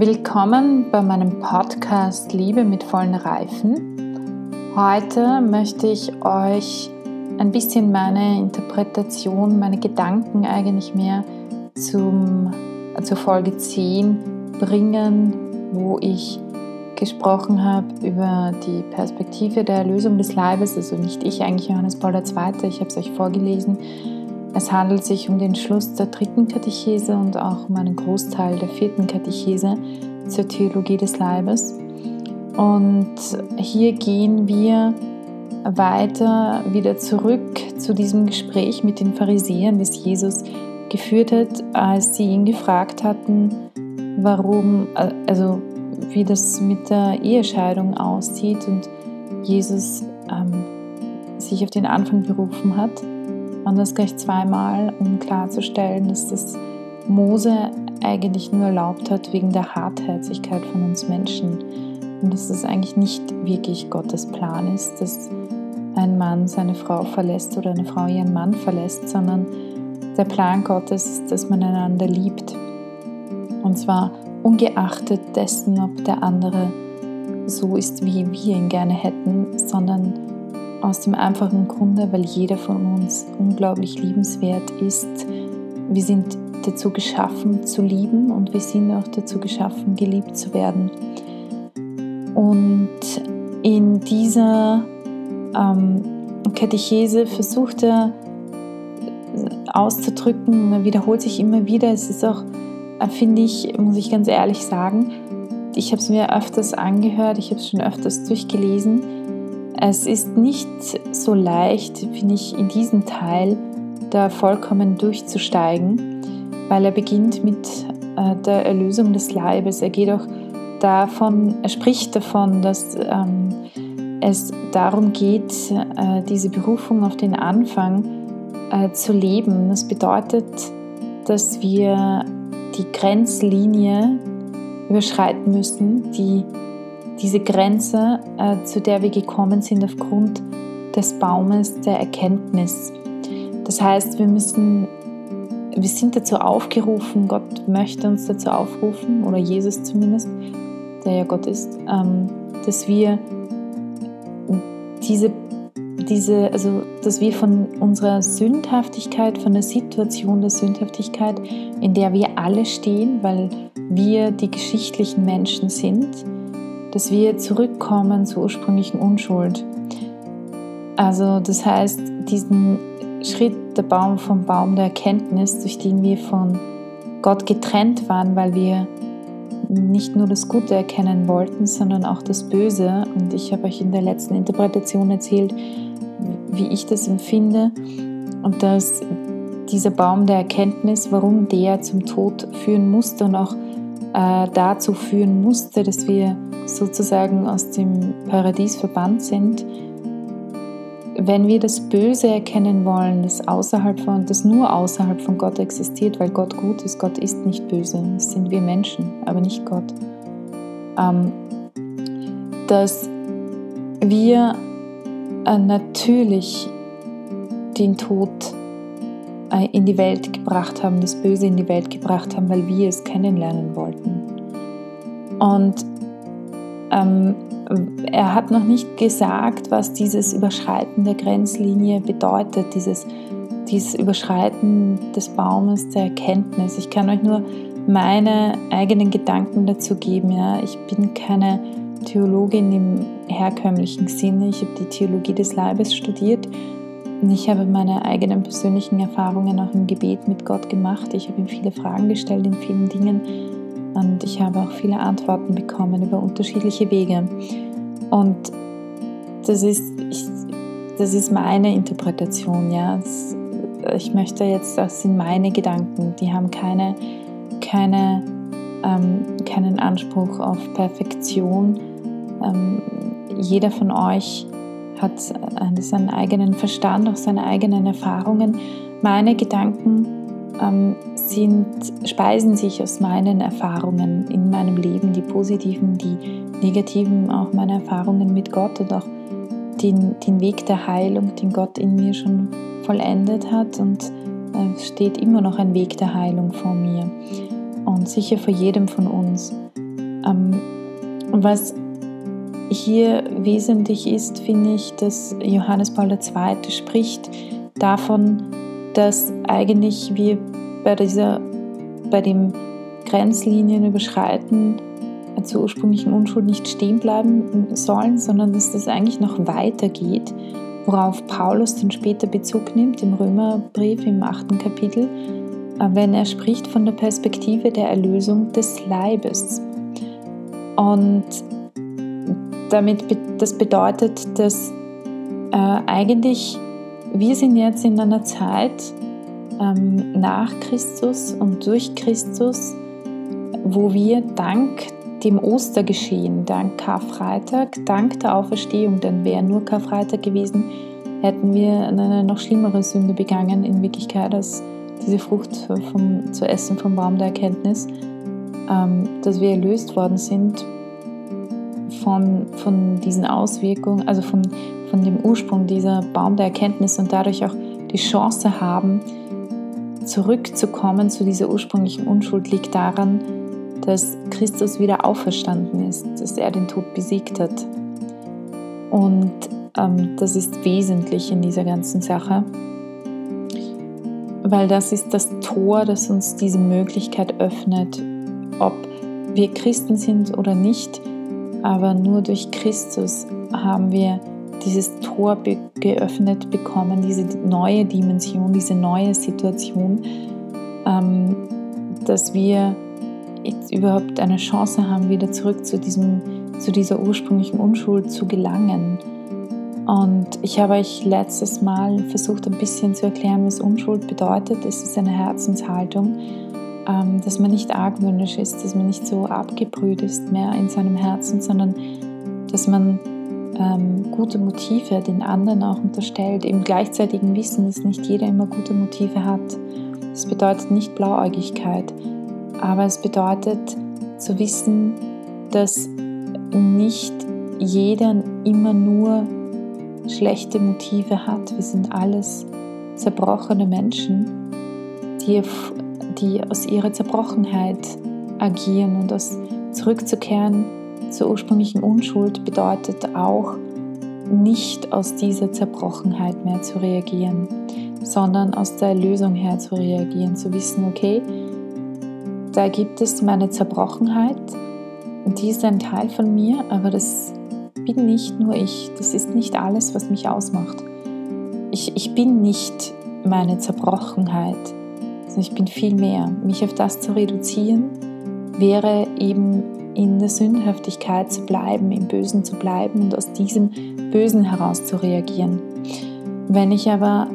Willkommen bei meinem Podcast Liebe mit vollen Reifen. Heute möchte ich euch ein bisschen meine Interpretation, meine Gedanken eigentlich mehr zum, zur Folge 10 bringen, wo ich gesprochen habe über die Perspektive der Erlösung des Leibes, also nicht ich, eigentlich Johannes Paul II., ich habe es euch vorgelesen. Es handelt sich um den Schluss der dritten Katechese und auch um einen Großteil der vierten Katechese zur Theologie des Leibes. Und hier gehen wir weiter wieder zurück zu diesem Gespräch mit den Pharisäern, das Jesus geführt hat, als sie ihn gefragt hatten, warum, also wie das mit der Ehescheidung aussieht und Jesus ähm, sich auf den Anfang berufen hat. Und das gleich zweimal, um klarzustellen, dass das Mose eigentlich nur erlaubt hat wegen der Hartherzigkeit von uns Menschen. Und dass das eigentlich nicht wirklich Gottes Plan ist, dass ein Mann seine Frau verlässt oder eine Frau ihren Mann verlässt, sondern der Plan Gottes ist, dass man einander liebt. Und zwar ungeachtet dessen, ob der andere so ist, wie wir ihn gerne hätten, sondern aus dem einfachen Grunde, weil jeder von uns unglaublich liebenswert ist. Wir sind dazu geschaffen zu lieben und wir sind auch dazu geschaffen, geliebt zu werden. Und in dieser ähm, Katechese versucht er auszudrücken, man wiederholt sich immer wieder, es ist auch, äh, finde ich, muss ich ganz ehrlich sagen, ich habe es mir öfters angehört, ich habe es schon öfters durchgelesen es ist nicht so leicht, finde ich, in diesen Teil da vollkommen durchzusteigen, weil er beginnt mit äh, der Erlösung des Leibes. Er geht auch davon, er spricht davon, dass ähm, es darum geht, äh, diese Berufung auf den Anfang äh, zu leben. Das bedeutet, dass wir die Grenzlinie überschreiten müssen, die diese Grenze, äh, zu der wir gekommen sind aufgrund des Baumes der Erkenntnis. Das heißt, wir müssen, wir sind dazu aufgerufen, Gott möchte uns dazu aufrufen, oder Jesus zumindest, der ja Gott ist, ähm, dass wir diese, diese, also dass wir von unserer Sündhaftigkeit, von der Situation der Sündhaftigkeit, in der wir alle stehen, weil wir die geschichtlichen Menschen sind, dass wir zurückkommen zur ursprünglichen Unschuld. Also das heißt, diesen Schritt der Baum vom Baum der Erkenntnis, durch den wir von Gott getrennt waren, weil wir nicht nur das Gute erkennen wollten, sondern auch das Böse. Und ich habe euch in der letzten Interpretation erzählt, wie ich das empfinde und dass dieser Baum der Erkenntnis, warum der zum Tod führen musste und auch äh, dazu führen musste, dass wir sozusagen aus dem Paradies verbannt sind, wenn wir das Böse erkennen wollen, das außerhalb von, das nur außerhalb von Gott existiert, weil Gott gut ist, Gott ist nicht böse, das sind wir Menschen, aber nicht Gott, ähm, dass wir äh, natürlich den Tod in die Welt gebracht haben, das Böse in die Welt gebracht haben, weil wir es kennenlernen wollten. Und ähm, er hat noch nicht gesagt, was dieses Überschreiten der Grenzlinie bedeutet, dieses, dieses Überschreiten des Baumes der Erkenntnis. Ich kann euch nur meine eigenen Gedanken dazu geben. Ja. Ich bin keine Theologin im herkömmlichen Sinne. Ich habe die Theologie des Leibes studiert ich habe meine eigenen persönlichen Erfahrungen auch im Gebet mit Gott gemacht. Ich habe ihm viele Fragen gestellt in vielen Dingen und ich habe auch viele Antworten bekommen über unterschiedliche Wege. Und das ist, ich, das ist meine Interpretation, ja. Ich möchte jetzt, das sind meine Gedanken, die haben keine, keine, ähm, keinen Anspruch auf Perfektion. Ähm, jeder von euch hat seinen eigenen Verstand, auch seine eigenen Erfahrungen. Meine Gedanken ähm, sind, speisen sich aus meinen Erfahrungen in meinem Leben, die positiven, die negativen, auch meine Erfahrungen mit Gott und auch den, den Weg der Heilung, den Gott in mir schon vollendet hat. Und äh, steht immer noch ein Weg der Heilung vor mir und sicher vor jedem von uns. Ähm, was hier wesentlich ist, finde ich, dass Johannes Paul II. spricht davon, dass eigentlich wir bei, dieser, bei dem Grenzlinienüberschreiten zur ursprünglichen Unschuld nicht stehen bleiben sollen, sondern dass das eigentlich noch weitergeht, worauf Paulus dann später Bezug nimmt im Römerbrief im achten Kapitel, äh, wenn er spricht von der Perspektive der Erlösung des Leibes. Und damit, das bedeutet, dass äh, eigentlich wir sind jetzt in einer Zeit ähm, nach Christus und durch Christus, wo wir dank dem Ostergeschehen, dank Karfreitag, dank der Auferstehung, denn wäre nur Karfreitag gewesen, hätten wir eine noch schlimmere Sünde begangen in Wirklichkeit als diese Frucht vom, zu essen vom Baum der Erkenntnis, ähm, dass wir erlöst worden sind von, von diesen Auswirkungen, also von, von dem Ursprung dieser Baum der Erkenntnis und dadurch auch die Chance haben, zurückzukommen zu dieser ursprünglichen Unschuld, liegt daran, dass Christus wieder auferstanden ist, dass er den Tod besiegt hat. Und ähm, das ist wesentlich in dieser ganzen Sache, weil das ist das Tor, das uns diese Möglichkeit öffnet, ob wir Christen sind oder nicht, aber nur durch Christus haben wir dieses Tor geöffnet bekommen, diese neue Dimension, diese neue Situation, ähm, dass wir jetzt überhaupt eine Chance haben, wieder zurück zu, diesem, zu dieser ursprünglichen Unschuld zu gelangen. Und ich habe euch letztes Mal versucht, ein bisschen zu erklären, was Unschuld bedeutet. Es ist eine Herzenshaltung, dass man nicht argwöhnisch ist, dass man nicht so abgebrüht ist mehr in seinem Herzen, sondern dass man ähm, gute Motive den anderen auch unterstellt, im gleichzeitigen Wissen, dass nicht jeder immer gute Motive hat. Das bedeutet nicht Blauäugigkeit, aber es bedeutet zu wissen, dass nicht jeder immer nur schlechte Motive hat. Wir sind alles zerbrochene Menschen, die, die aus ihrer Zerbrochenheit agieren. Und das zurückzukehren zur ursprünglichen Unschuld bedeutet auch, nicht aus dieser Zerbrochenheit mehr zu reagieren, sondern aus der Erlösung her zu reagieren, zu wissen, okay, da gibt es meine Zerbrochenheit, die ist ein Teil von mir, aber das bin nicht nur ich, das ist nicht alles, was mich ausmacht. Ich, ich bin nicht meine Zerbrochenheit, sondern ich bin viel mehr. Mich auf das zu reduzieren, wäre eben in der Sündhaftigkeit zu bleiben, im Bösen zu bleiben und aus diesem Bösen heraus zu reagieren. Wenn ich aber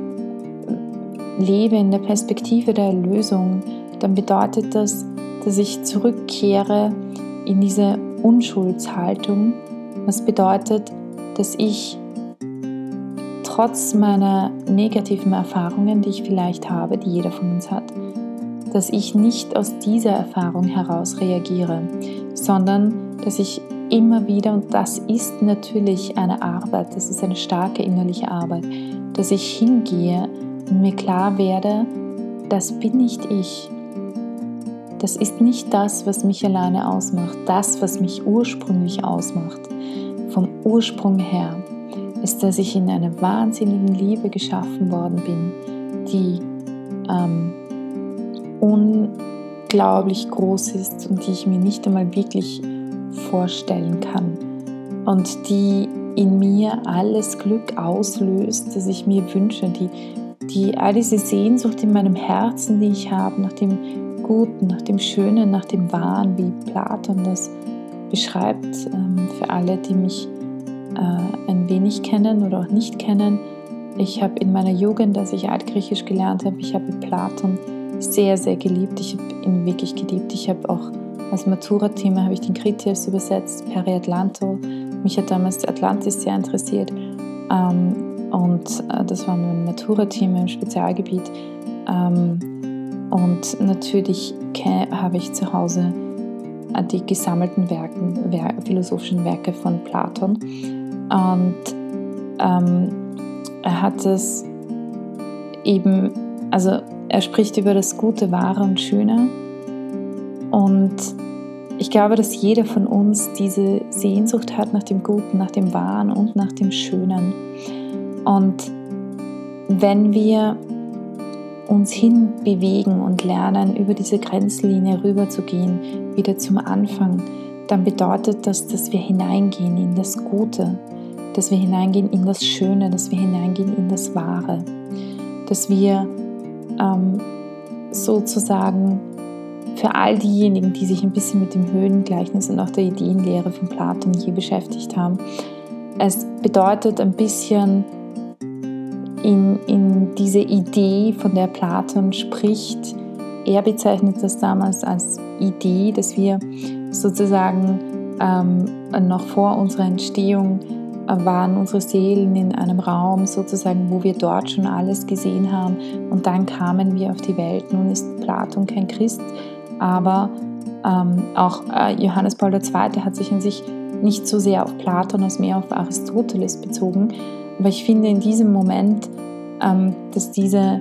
lebe in der Perspektive der Erlösung, dann bedeutet das, dass ich zurückkehre in diese Unschuldshaltung, was bedeutet, dass ich trotz meiner negativen Erfahrungen, die ich vielleicht habe, die jeder von uns hat, dass ich nicht aus dieser Erfahrung heraus reagiere, sondern dass ich immer wieder, und das ist natürlich eine Arbeit, das ist eine starke innerliche Arbeit, dass ich hingehe und mir klar werde, das bin nicht ich. Das ist nicht das, was mich alleine ausmacht, das, was mich ursprünglich ausmacht. Vom Ursprung her ist, dass ich in einer wahnsinnigen Liebe geschaffen worden bin, die ähm, unglaublich groß ist und die ich mir nicht einmal wirklich vorstellen kann. Und die in mir alles Glück auslöst, das ich mir wünsche, die, die all diese Sehnsucht in meinem Herzen, die ich habe, nach dem Guten, nach dem Schönen, nach dem Wahren, wie Platon das beschreibt, ähm, für alle, die mich äh, ein wenig kennen oder auch nicht kennen. Ich habe in meiner Jugend, als ich Altgriechisch gelernt habe, ich habe Platon sehr, sehr geliebt. Ich habe ihn wirklich geliebt. Ich habe auch als Matura-Thema habe ich den Kritias übersetzt, Peri Atlanto. Mich hat damals Atlantis sehr interessiert. Ähm, und äh, das war mein Matura-Thema im Spezialgebiet. Ähm, und natürlich habe ich zu Hause äh, die gesammelten Werken, wer philosophischen Werke von Platon. Und ähm, er hat es eben, also er spricht über das Gute, Wahre und Schöne und ich glaube, dass jeder von uns diese Sehnsucht hat nach dem Guten, nach dem Wahren und nach dem Schönen. Und wenn wir uns hinbewegen und lernen, über diese Grenzlinie rüberzugehen, wieder zum Anfang, dann bedeutet das, dass wir hineingehen in das Gute, dass wir hineingehen in das Schöne, dass wir hineingehen in das Wahre, dass wir ähm, sozusagen für all diejenigen, die sich ein bisschen mit dem Höhengleichnis und auch der Ideenlehre von Platon je beschäftigt haben, es bedeutet ein bisschen in, in diese Idee, von der Platon spricht, er bezeichnet das damals als Idee, dass wir sozusagen ähm, noch vor unserer Entstehung waren unsere Seelen in einem Raum sozusagen, wo wir dort schon alles gesehen haben und dann kamen wir auf die Welt. Nun ist Platon kein Christ, aber ähm, auch äh, Johannes Paul II. hat sich an sich nicht so sehr auf Platon als mehr auf Aristoteles bezogen. Aber ich finde in diesem Moment, ähm, dass diese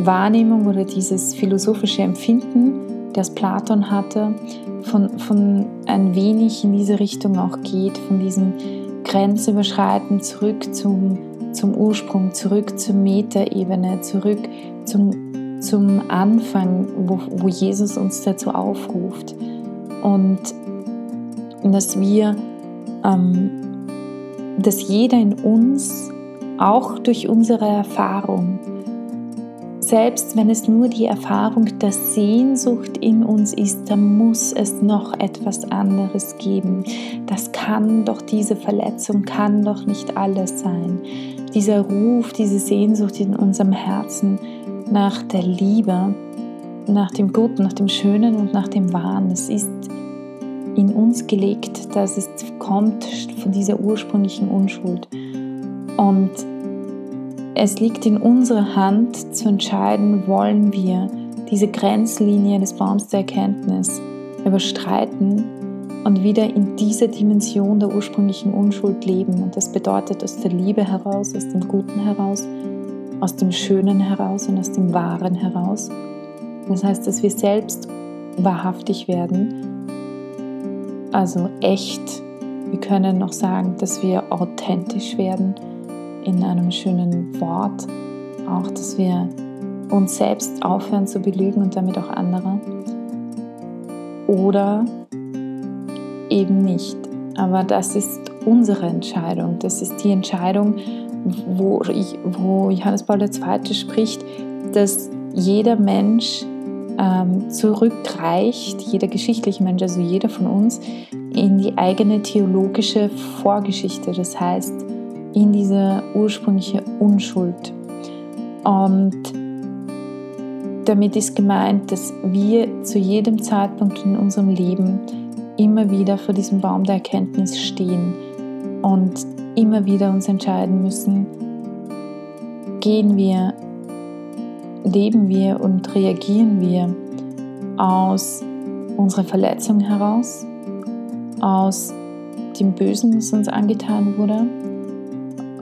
Wahrnehmung oder dieses philosophische Empfinden, das Platon hatte, von, von ein wenig in diese Richtung auch geht, von diesem Grenzüberschreiten zurück zum, zum Ursprung, zurück zur Metaebene, zurück zum, zum Anfang, wo, wo Jesus uns dazu aufruft. Und dass wir, ähm, dass jeder in uns, auch durch unsere Erfahrung, selbst wenn es nur die Erfahrung der Sehnsucht in uns ist, dann muss es noch etwas anderes geben. Das kann doch diese Verletzung, kann doch nicht alles sein. Dieser Ruf, diese Sehnsucht in unserem Herzen nach der Liebe, nach dem Guten, nach dem Schönen und nach dem Wahren, das ist in uns gelegt, dass es kommt von dieser ursprünglichen Unschuld. Und es liegt in unserer Hand zu entscheiden, wollen wir diese Grenzlinie des Baums der Erkenntnis überstreiten und wieder in dieser Dimension der ursprünglichen Unschuld leben. Und das bedeutet aus der Liebe heraus, aus dem Guten heraus, aus dem Schönen heraus und aus dem Wahren heraus. Das heißt, dass wir selbst wahrhaftig werden, also echt. Wir können noch sagen, dass wir authentisch werden in einem schönen Wort auch, dass wir uns selbst aufhören zu belügen und damit auch andere. Oder eben nicht. Aber das ist unsere Entscheidung. Das ist die Entscheidung, wo, ich, wo Johannes Paul II. spricht, dass jeder Mensch ähm, zurückreicht, jeder geschichtliche Mensch, also jeder von uns, in die eigene theologische Vorgeschichte. Das heißt, in diese ursprüngliche Unschuld. Und damit ist gemeint, dass wir zu jedem Zeitpunkt in unserem Leben immer wieder vor diesem Baum der Erkenntnis stehen und immer wieder uns entscheiden müssen, gehen wir, leben wir und reagieren wir aus unserer Verletzung heraus, aus dem Bösen, das uns angetan wurde,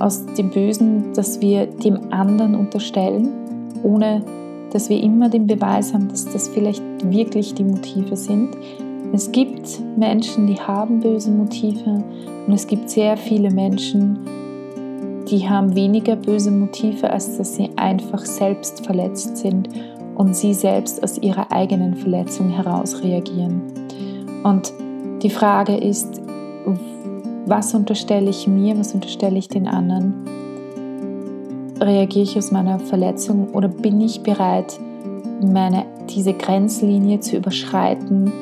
aus dem Bösen, das wir dem anderen unterstellen, ohne dass wir immer den Beweis haben, dass das vielleicht wirklich die Motive sind. Es gibt Menschen, die haben böse Motive und es gibt sehr viele Menschen, die haben weniger böse Motive, als dass sie einfach selbst verletzt sind und sie selbst aus ihrer eigenen Verletzung heraus reagieren. Und die Frage ist, was unterstelle ich mir, was unterstelle ich den anderen? Reagiere ich aus meiner Verletzung oder bin ich bereit, meine, diese Grenzlinie zu überschreiten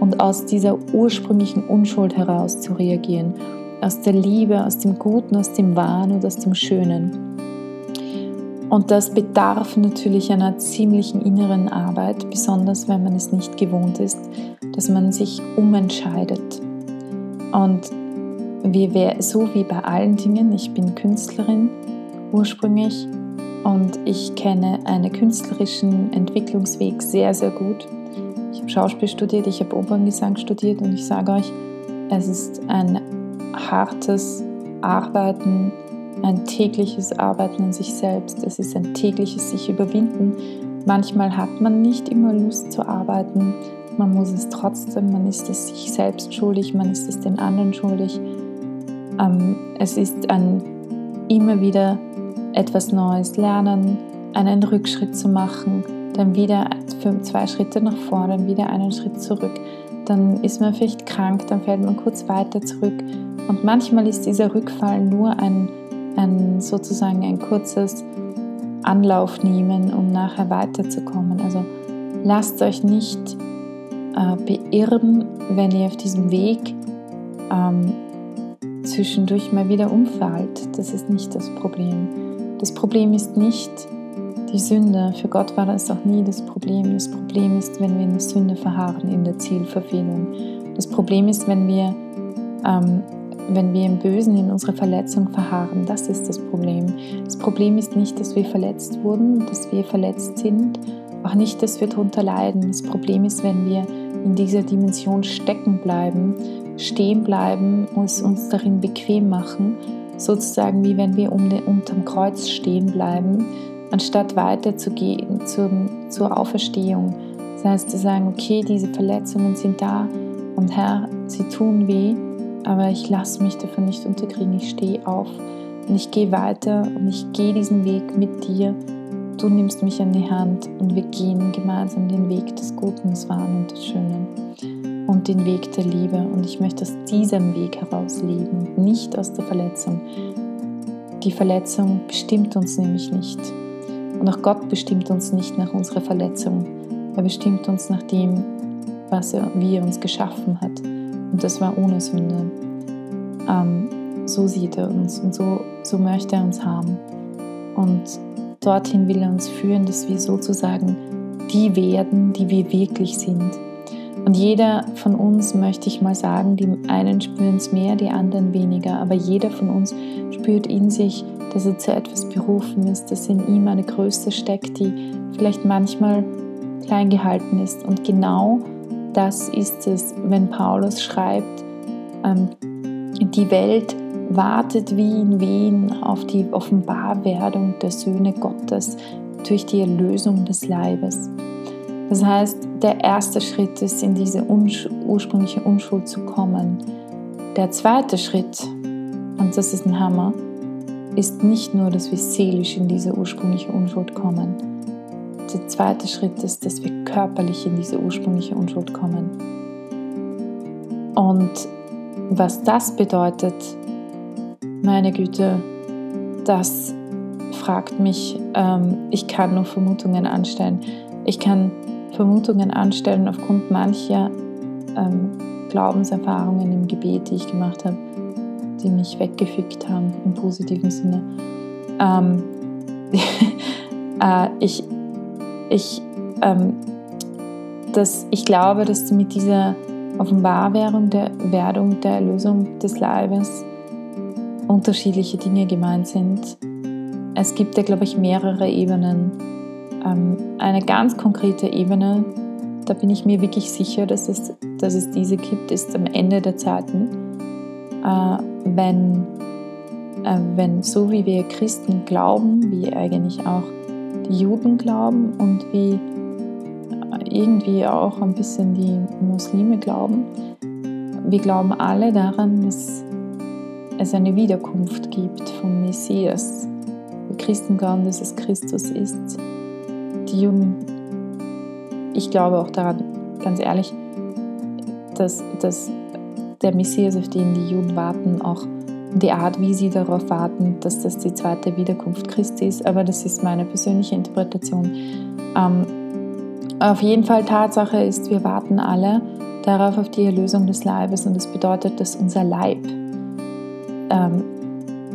und aus dieser ursprünglichen Unschuld heraus zu reagieren? Aus der Liebe, aus dem Guten, aus dem Wahren und aus dem Schönen. Und das bedarf natürlich einer ziemlichen inneren Arbeit, besonders wenn man es nicht gewohnt ist, dass man sich umentscheidet. Und wie wir, so wie bei allen Dingen, ich bin Künstlerin ursprünglich und ich kenne einen künstlerischen Entwicklungsweg sehr, sehr gut. Ich habe Schauspiel studiert, ich habe Operngesang studiert und ich sage euch, es ist ein hartes Arbeiten, ein tägliches Arbeiten an sich selbst. Es ist ein tägliches sich überwinden. Manchmal hat man nicht immer Lust zu arbeiten. man muss es trotzdem, man ist es sich selbst schuldig, man ist es den anderen schuldig. Ähm, es ist ein immer wieder etwas Neues lernen, einen Rückschritt zu machen, dann wieder zwei Schritte nach vorne, dann wieder einen Schritt zurück. Dann ist man vielleicht krank, dann fällt man kurz weiter zurück. Und manchmal ist dieser Rückfall nur ein, ein sozusagen ein kurzes Anlauf nehmen, um nachher weiterzukommen. Also lasst euch nicht äh, beirren, wenn ihr auf diesem Weg ähm, zwischendurch mal wieder umfällt. Das ist nicht das Problem. Das Problem ist nicht die Sünde. Für Gott war das auch nie das Problem. Das Problem ist, wenn wir in der Sünde verharren, in der Zielverfehlung. Das Problem ist, wenn wir, ähm, wenn wir im Bösen, in unserer Verletzung verharren. Das ist das Problem. Das Problem ist nicht, dass wir verletzt wurden, dass wir verletzt sind. Auch nicht, dass wir darunter leiden. Das Problem ist, wenn wir in dieser Dimension stecken bleiben, stehen bleiben und uns darin bequem machen, sozusagen wie wenn wir um den, unterm Kreuz stehen bleiben, anstatt weiterzugehen zum, zur Auferstehung. Das heißt, zu sagen, okay, diese Verletzungen sind da und Herr, sie tun weh, aber ich lasse mich davon nicht unterkriegen. Ich stehe auf und ich gehe weiter und ich gehe diesen Weg mit dir. Du nimmst mich an die Hand und wir gehen gemeinsam den Weg des Guten, des Wahren und des Schönen und den Weg der Liebe. Und ich möchte aus diesem Weg heraus leben, nicht aus der Verletzung. Die Verletzung bestimmt uns nämlich nicht. Und auch Gott bestimmt uns nicht nach unserer Verletzung. Er bestimmt uns nach dem, was er, wie er uns geschaffen hat. Und das war ohne Sünde. Ähm, so sieht er uns und so, so möchte er uns haben. Und dorthin will er uns führen, dass wir sozusagen die werden, die wir wirklich sind. Und jeder von uns, möchte ich mal sagen, die einen spüren es mehr, die anderen weniger, aber jeder von uns spürt in sich, dass er zu etwas berufen ist, dass in ihm eine Größe steckt, die vielleicht manchmal klein gehalten ist. Und genau das ist es, wenn Paulus schreibt, ähm, die Welt wartet wie in Wehen auf die Offenbarwerdung der Söhne Gottes durch die Erlösung des Leibes. Das heißt, der erste Schritt ist, in diese ursprüngliche Unschuld zu kommen. Der zweite Schritt, und das ist ein Hammer, ist nicht nur, dass wir seelisch in diese ursprüngliche Unschuld kommen. Der zweite Schritt ist, dass wir körperlich in diese ursprüngliche Unschuld kommen. Und was das bedeutet, meine Güte, das fragt mich. Ähm, ich kann nur Vermutungen anstellen. Ich kann Vermutungen anstellen aufgrund mancher ähm, Glaubenserfahrungen im Gebet, die ich gemacht habe, die mich weggefickt haben im positiven Sinne. Ähm, äh, ich, ich, ähm, das, ich glaube, dass mit dieser Offenbarwerdung der Werdung der Erlösung des Leibes unterschiedliche Dinge gemeint sind. Es gibt ja, glaube ich, mehrere Ebenen eine ganz konkrete Ebene, da bin ich mir wirklich sicher, dass es, dass es diese gibt, ist am Ende der Zeiten, äh, wenn, äh, wenn so wie wir Christen glauben, wie eigentlich auch die Juden glauben und wie äh, irgendwie auch ein bisschen die Muslime glauben, wir glauben alle daran, dass es eine Wiederkunft gibt vom Messias. Wir Christen glauben, dass es Christus ist Juden, ich glaube auch daran, ganz ehrlich, dass, dass der Messias, auf den die Juden warten, auch die Art, wie sie darauf warten, dass das die zweite Wiederkunft Christi ist. Aber das ist meine persönliche Interpretation. Ähm, auf jeden Fall Tatsache ist, wir warten alle darauf auf die Erlösung des Leibes und das bedeutet, dass unser Leib, ähm,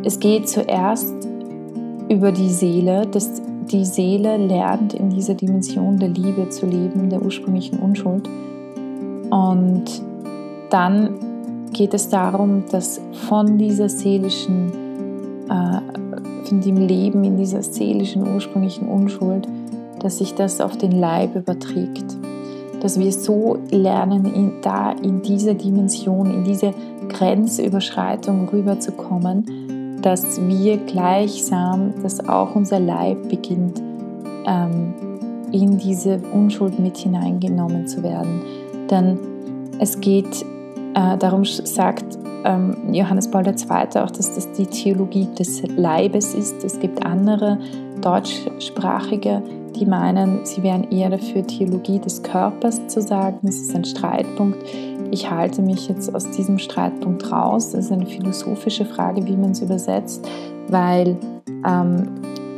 es geht zuerst über die Seele, dass die Seele lernt, in dieser Dimension der Liebe zu leben, der ursprünglichen Unschuld. Und dann geht es darum, dass von dieser seelischen, äh, von dem Leben in dieser seelischen ursprünglichen Unschuld, dass sich das auf den Leib überträgt. Dass wir so lernen, in, da in diese Dimension, in diese Grenzüberschreitung rüberzukommen, dass wir gleichsam, dass auch unser Leib beginnt, ähm, in diese Unschuld mit hineingenommen zu werden. Denn es geht, äh, darum sagt ähm, Johannes Paul II. auch, dass das die Theologie des Leibes ist. Es gibt andere deutschsprachige, die meinen, sie wären eher dafür, Theologie des Körpers zu sagen. Das ist ein Streitpunkt. Ich halte mich jetzt aus diesem Streitpunkt raus. Das ist eine philosophische Frage, wie man es übersetzt, weil ähm,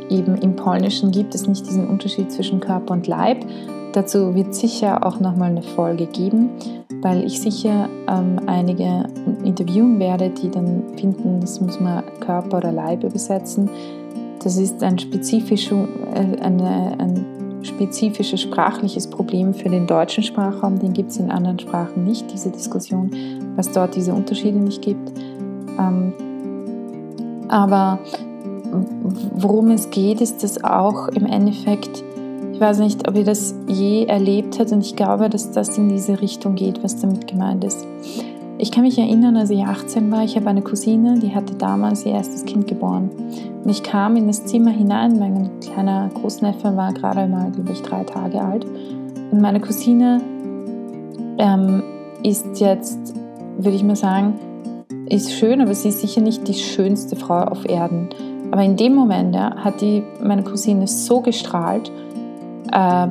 eben im Polnischen gibt es nicht diesen Unterschied zwischen Körper und Leib. Dazu wird sicher auch nochmal eine Folge geben, weil ich sicher ähm, einige interviewen werde, die dann finden, das muss man Körper oder Leib übersetzen. Das ist ein, spezifischer, äh, eine, ein spezifisches sprachliches Problem für den deutschen Sprachraum. Den gibt es in anderen Sprachen nicht, diese Diskussion, was dort diese Unterschiede nicht gibt. Ähm, aber worum es geht, ist das auch im Endeffekt, ich weiß nicht, ob ihr das je erlebt habt und ich glaube, dass das in diese Richtung geht, was damit gemeint ist. Ich kann mich erinnern, als ich 18 war, ich habe eine Cousine, die hatte damals ihr erstes Kind geboren. Und ich kam in das Zimmer hinein, mein kleiner Großneffe war gerade mal, glaube ich, drei Tage alt. Und meine Cousine ähm, ist jetzt, würde ich mal sagen, ist schön, aber sie ist sicher nicht die schönste Frau auf Erden. Aber in dem Moment ja, hat die, meine Cousine so gestrahlt, äh,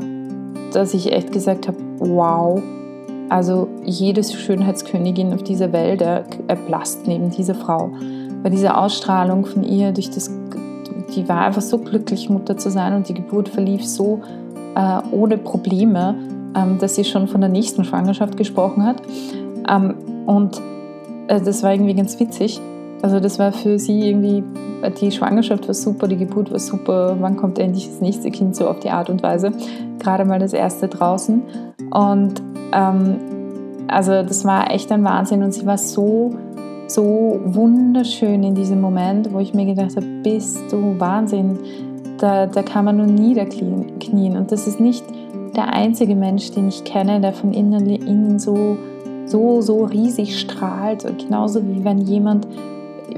dass ich echt gesagt habe, wow, also jede Schönheitskönigin auf dieser Welt erblasst neben dieser Frau. Weil diese Ausstrahlung von ihr durch das, die war einfach so glücklich, Mutter zu sein und die Geburt verlief so äh, ohne Probleme, ähm, dass sie schon von der nächsten Schwangerschaft gesprochen hat. Ähm, und äh, das war irgendwie ganz witzig. Also das war für sie irgendwie, die Schwangerschaft war super, die Geburt war super, wann kommt endlich das nächste Kind so auf die Art und Weise. Gerade mal das erste draußen. Und ähm, also das war echt ein Wahnsinn und sie war so, so wunderschön in diesem Moment, wo ich mir gedacht habe, bist du Wahnsinn, da, da kann man nur niederknien. Und das ist nicht der einzige Mensch, den ich kenne, der von innen, innen so, so, so riesig strahlt. Und genauso wie wenn jemand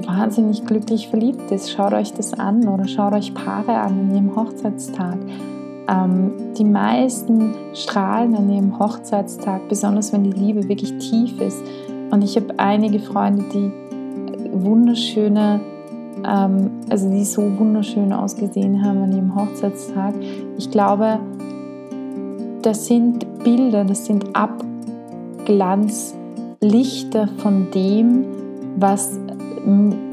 wahnsinnig glücklich verliebt ist. Schaut euch das an oder schaut euch Paare an in ihrem Hochzeitstag. Ähm, die meisten strahlen an ihrem Hochzeitstag, besonders wenn die Liebe wirklich tief ist. Und ich habe einige Freunde, die wunderschöne, ähm, also die so wunderschön ausgesehen haben an ihrem Hochzeitstag. Ich glaube, das sind Bilder, das sind Abglanzlichter von dem, was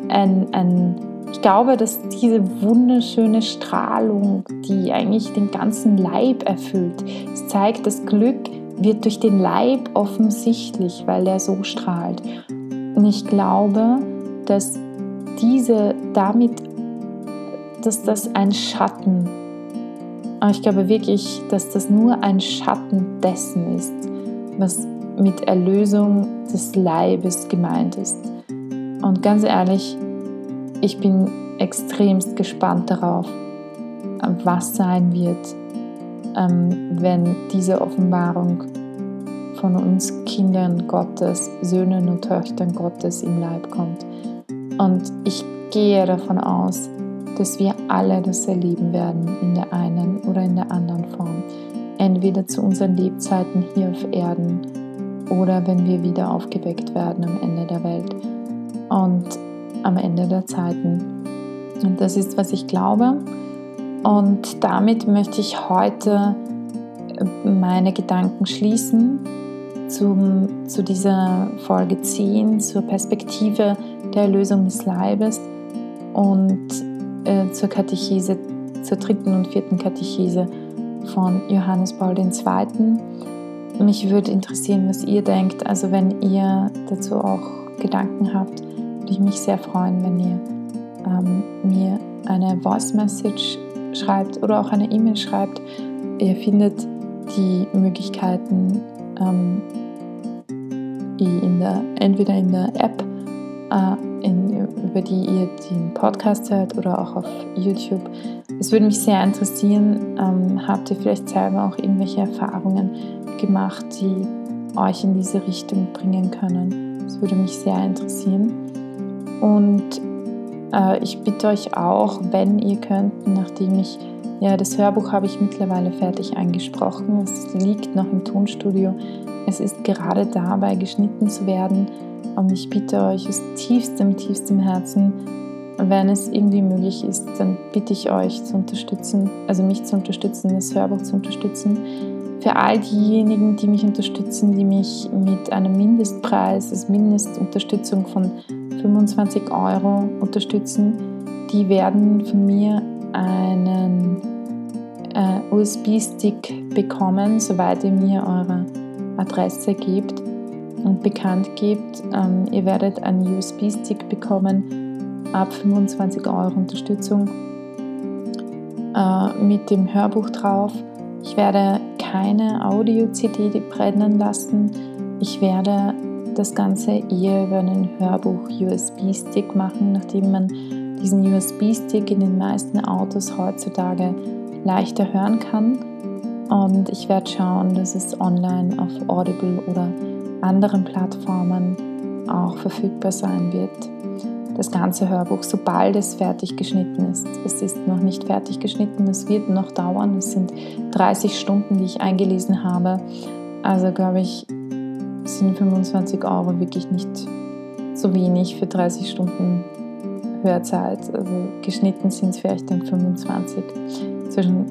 ein, ein, ich glaube, dass diese wunderschöne Strahlung, die eigentlich den ganzen Leib erfüllt, zeigt, das Glück wird durch den Leib offensichtlich, weil er so strahlt. Und ich glaube, dass diese damit, dass das ein Schatten, aber ich glaube wirklich, dass das nur ein Schatten dessen ist, was mit Erlösung des Leibes gemeint ist. Und ganz ehrlich, ich bin extremst gespannt darauf, was sein wird, ähm, wenn diese Offenbarung von uns Kindern Gottes, Söhnen und Töchtern Gottes im Leib kommt. Und ich gehe davon aus, dass wir alle das erleben werden in der einen oder in der anderen Form. Entweder zu unseren Lebzeiten hier auf Erden oder wenn wir wieder aufgeweckt werden am Ende der Welt und am Ende der Zeiten. Und das ist, was ich glaube. Und damit möchte ich heute äh, meine Gedanken schließen zum, zu dieser Folge 10, zur Perspektive der Erlösung des Leibes und äh, zur Katechese, zur dritten und vierten Katechese von Johannes Paul II. Mich würde interessieren, was ihr denkt. Also wenn ihr dazu auch Gedanken habt, würde ich mich sehr freuen, wenn ihr ähm, mir eine Voice Message schreibt oder auch eine E-Mail schreibt. Ihr findet die Möglichkeiten ähm, in der, entweder in der App, äh, in, über die ihr den Podcast hört oder auch auf YouTube. Es würde mich sehr interessieren, ähm, habt ihr vielleicht selber auch irgendwelche Erfahrungen gemacht, die euch in diese Richtung bringen können? Das würde mich sehr interessieren. Und ich bitte euch auch, wenn ihr könnt, nachdem ich ja, das Hörbuch habe ich mittlerweile fertig eingesprochen. Es liegt noch im Tonstudio. Es ist gerade dabei, geschnitten zu werden. Und ich bitte euch aus tiefstem, tiefstem Herzen, wenn es irgendwie möglich ist, dann bitte ich euch zu unterstützen, also mich zu unterstützen, das Hörbuch zu unterstützen. Für all diejenigen, die mich unterstützen, die mich mit einem Mindestpreis, also Mindestunterstützung von 25 Euro unterstützen, die werden von mir einen äh, USB-Stick bekommen, soweit ihr mir eure Adresse gebt und bekannt gebt. Ähm, ihr werdet einen USB-Stick bekommen ab 25 Euro Unterstützung äh, mit dem Hörbuch drauf. Ich werde keine Audio-CD brennen lassen. Ich werde das Ganze eher über einen Hörbuch-USB-Stick machen, nachdem man diesen USB-Stick in den meisten Autos heutzutage leichter hören kann. Und ich werde schauen, dass es online auf Audible oder anderen Plattformen auch verfügbar sein wird. Das ganze Hörbuch, sobald es fertig geschnitten ist. Es ist noch nicht fertig geschnitten, es wird noch dauern. Es sind 30 Stunden, die ich eingelesen habe. Also glaube ich, sind 25 Euro wirklich nicht so wenig für 30 Stunden Hörzeit. Also geschnitten sind es vielleicht dann 25, zwischen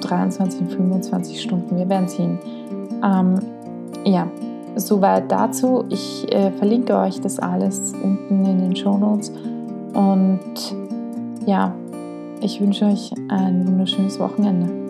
23 und 25 Stunden. Wir werden sehen. Ähm, ja, soweit dazu. Ich äh, verlinke euch das alles unten in den Show Notes. Und ja, ich wünsche euch ein wunderschönes Wochenende.